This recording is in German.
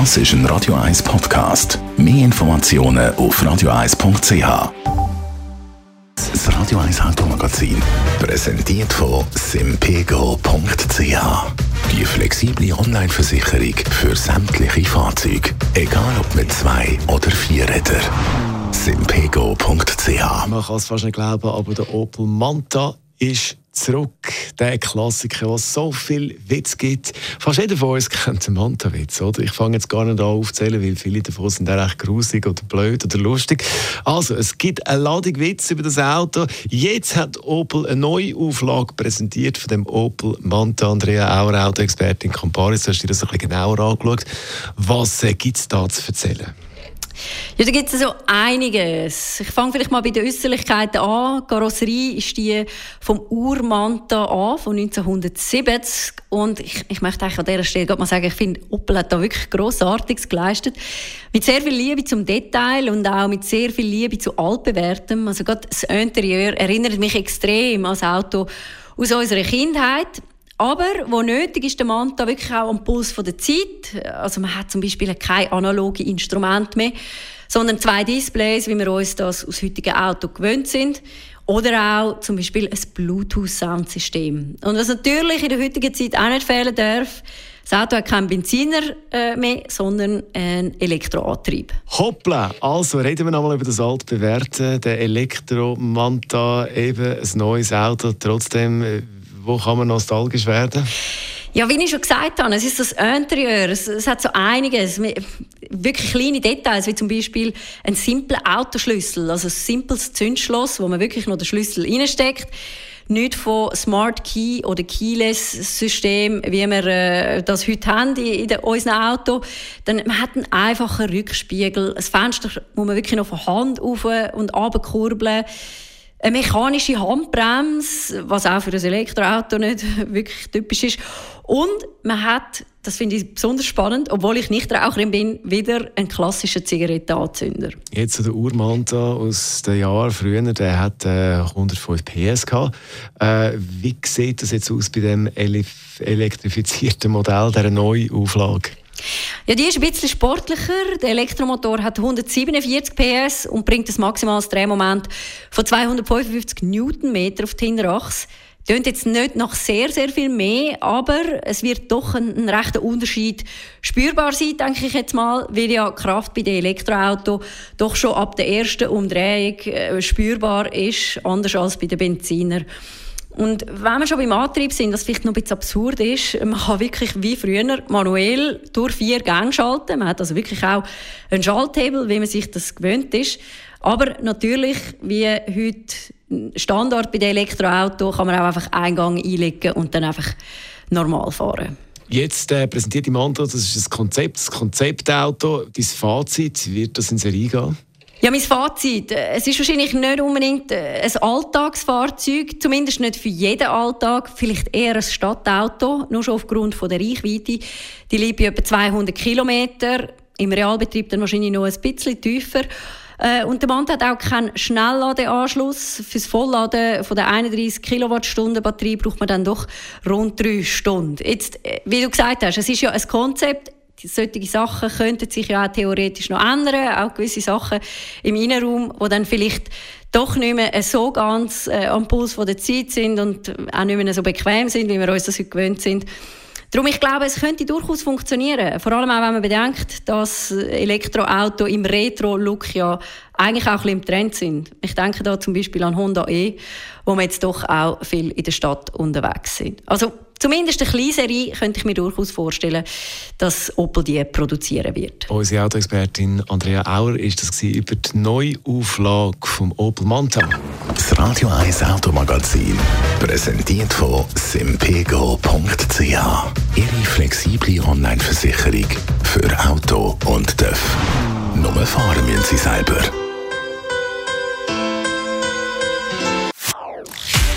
Das ist ein Radio 1 Podcast. Mehr Informationen auf radio1.ch. Das Radio 1 Automagazin, präsentiert von simpego.ch. Die flexible Online-Versicherung für sämtliche Fahrzeuge, egal ob mit zwei oder vier Rädern. simpego.ch. Man kann es fast nicht glauben, aber der Opel Manta ist zurück. Der Klassiker, der so viel Witz gibt. Fast jeder von uns kennt den Manta-Witz, oder? Ich fange jetzt gar nicht an aufzählen, weil viele davon sind echt grusig oder blöd oder lustig. Also, es gibt eine Ladung Witz über das Auto. Jetzt hat Opel eine neue Auflage präsentiert von dem Opel Manta. Andrea Auer, Autoexpertin Camparis, du hast dir das ein bisschen genauer angeschaut. Was äh, gibt es da zu erzählen? Ja, da gibt es so einiges. Ich fange vielleicht mal bei den Äußerlichkeiten an. Die Karosserie ist die vom Urmanta an, von 1970. Und ich, ich möchte eigentlich an dieser Stelle mal sagen, ich finde, Opel hat da wirklich Grossartiges geleistet. Mit sehr viel Liebe zum Detail und auch mit sehr viel Liebe zu Altbewährtem. Also gerade das Interieur erinnert mich extrem an das Auto aus unserer Kindheit. Aber wo nötig ist der Manta wirklich auch am Puls der Zeit. Also man hat zum Beispiel kein analoge Instrument mehr, sondern zwei Displays, wie wir uns das aus heutigen Auto gewöhnt sind. Oder auch zum Beispiel ein Bluetooth-Soundsystem. Und was natürlich in der heutigen Zeit auch nicht fehlen darf, das Auto hat keinen Benziner äh, mehr, sondern einen Elektroantrieb. Hoppla! Also reden wir nochmal über das altbewährte, der Elektromanta, eben ein neues Auto, trotzdem äh, wo kann man nostalgisch werden? Ja, wie ich schon gesagt habe, es ist das Interieur, es, es hat so einiges, wirklich kleine Details, wie zum Beispiel ein simpler Autoschlüssel, also ein simples Zündschloss, wo man wirklich noch den Schlüssel reinsteckt. Nicht von Smart Key oder Keyless System, wie wir äh, das heute haben in, in unserem Auto. Dann, man hat einen einfachen Rückspiegel. Das Fenster muss man wirklich noch von Hand auf und runter kurbeln eine mechanische Handbremse, was auch für ein Elektroauto nicht wirklich typisch ist. Und man hat, das finde ich besonders spannend, obwohl ich nicht Raucherin bin, wieder einen klassischen Zigarettenanzünder. Jetzt der Urmanta aus den Jahren früher, der hat äh, 105 PS gehabt. Äh, wie sieht das jetzt aus bei dem elektrifizierten Modell, dieser neuen Auflage? Ja, die ist ein bisschen sportlicher. Der Elektromotor hat 147 PS und bringt das maximales Drehmoment von 255 Newtonmeter auf die Hinterachse. Tönt jetzt nicht nach sehr, sehr viel mehr, aber es wird doch ein, ein rechter Unterschied spürbar sein, denke ich jetzt mal, weil ja Kraft bei den Elektroautos doch schon ab der ersten Umdrehung äh, spürbar ist, anders als bei den Benziner. Und wenn wir schon beim Antrieb sind, was vielleicht noch ein bisschen absurd ist, man kann wirklich wie früher manuell durch vier Gänge schalten. Man hat also wirklich auch einen Schalthebel, wie man sich das gewöhnt ist. Aber natürlich, wie heute Standard bei den Elektroautos, kann man auch einfach einen Gang einlegen und dann einfach normal fahren. Jetzt äh, präsentiert im Manta, das ist das Konzept, das Konzeptauto. Dein Fazit, wird das in Serie gehen? Ja, mein Fazit. Es ist wahrscheinlich nicht unbedingt äh, ein Alltagsfahrzeug, zumindest nicht für jeden Alltag. Vielleicht eher ein Stadtauto, nur schon aufgrund von der Reichweite. Die liegt bei etwa 200 Kilometer. Im Realbetrieb dann wahrscheinlich noch ein bisschen tiefer. Äh, und der Mann hat auch keinen Schnellladeanschluss. Fürs Vollladen von der 31 Kilowattstunden Batterie braucht man dann doch rund drei Stunden. Jetzt, äh, wie du gesagt hast, es ist ja ein Konzept solche Sachen könnten sich ja auch theoretisch noch ändern, auch gewisse Sachen im Innenraum, wo dann vielleicht doch nicht mehr so ganz äh, am Puls von der Zeit sind und auch nicht mehr so bequem sind, wie wir uns das heute gewöhnt sind. Darum, ich glaube, es könnte durchaus funktionieren. Vor allem auch, wenn man bedenkt, dass Elektroautos im Retro-Look ja eigentlich auch ein bisschen im Trend sind. Ich denke da zum Beispiel an Honda E, wo wir jetzt doch auch viel in der Stadt unterwegs sind. Also zumindest eine kleine Serie könnte ich mir durchaus vorstellen, dass Opel die produzieren wird. Unsere Autoexpertin Andrea Auer ist das über die Neuauflage vom Opel Manta. Das Radio 1 Automagazin, präsentiert von simpego.ch. Ihre flexible Online-Versicherung für Auto und TÜV. Nur fahren müssen Sie selber.